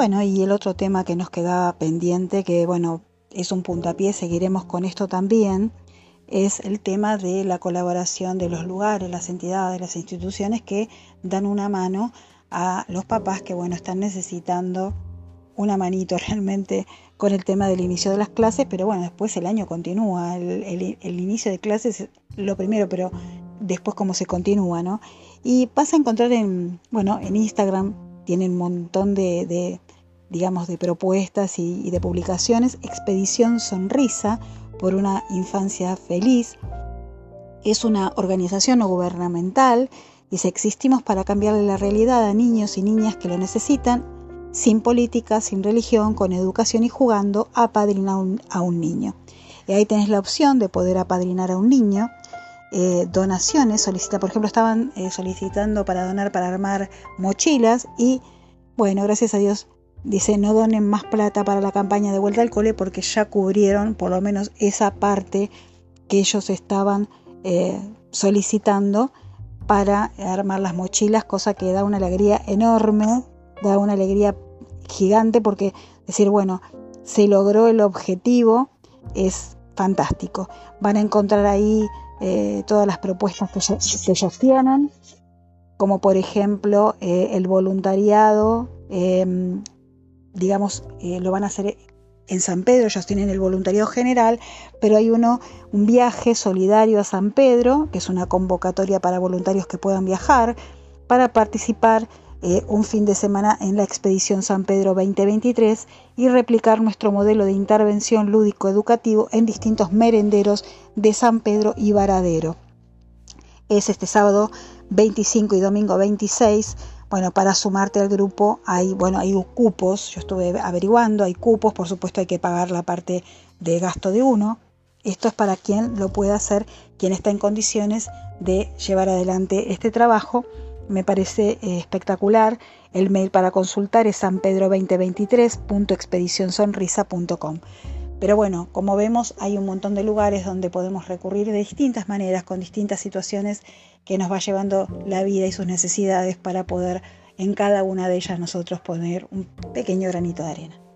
Bueno, y el otro tema que nos quedaba pendiente, que bueno, es un puntapié, seguiremos con esto también, es el tema de la colaboración de los lugares, las entidades, las instituciones que dan una mano a los papás que bueno están necesitando una manito realmente con el tema del inicio de las clases, pero bueno, después el año continúa, el, inicio de clases lo primero, pero después cómo se continúa, ¿no? Y vas a encontrar en, bueno, en Instagram, tienen un montón de, digamos, de propuestas y, de publicaciones, Expedición Sonrisa por una infancia feliz, es una organización no gubernamental, si existimos para cambiarle la realidad a niños y niñas que lo necesitan sin política, sin religión, con educación y jugando, apadrinar a un, niño. Y ahí tenés la opción de poder apadrinar a un niño. Eh, donaciones, solicita, por ejemplo, estaban eh, solicitando para donar para armar mochilas y bueno, gracias a Dios dice no donen más plata para la campaña de vuelta al cole porque ya cubrieron por lo menos esa parte que ellos estaban eh, solicitando para armar las mochilas, cosa que da una alegría enorme da una alegría gigante porque decir, bueno, se logró el objetivo es fantástico. Van a encontrar ahí eh, todas las propuestas que, ellos tienen, como por ejemplo eh, el voluntariado, em, digamos, eh, lo van a hacer en San Pedro, ellos tienen el voluntariado general, pero hay uno, un viaje solidario a San Pedro, que es una convocatoria para voluntarios que puedan viajar, para participar eh, un fin de semana en la expedición San Pedro 2023 y replicar nuestro modelo de intervención lúdico-educativo en distintos merenderos de San Pedro y Varadero. Es este sábado 25 y domingo 26. Bueno, para sumarte al grupo hay, bueno, hay cupos, yo estuve averiguando, hay cupos, por supuesto hay que pagar la parte de gasto de uno. Esto es para quien lo pueda hacer, quien está en condiciones de llevar adelante este trabajo me parece eh, espectacular. El mail para consultar es sanpedro2023.expedicionsonrisa.com. Pero bueno, como vemos, hay un montón de lugares donde podemos recurrir de distintas maneras, con distintas situaciones que nos va llevando la vida y sus necesidades para poder en cada una de ellas nosotros poner un pequeño granito de arena.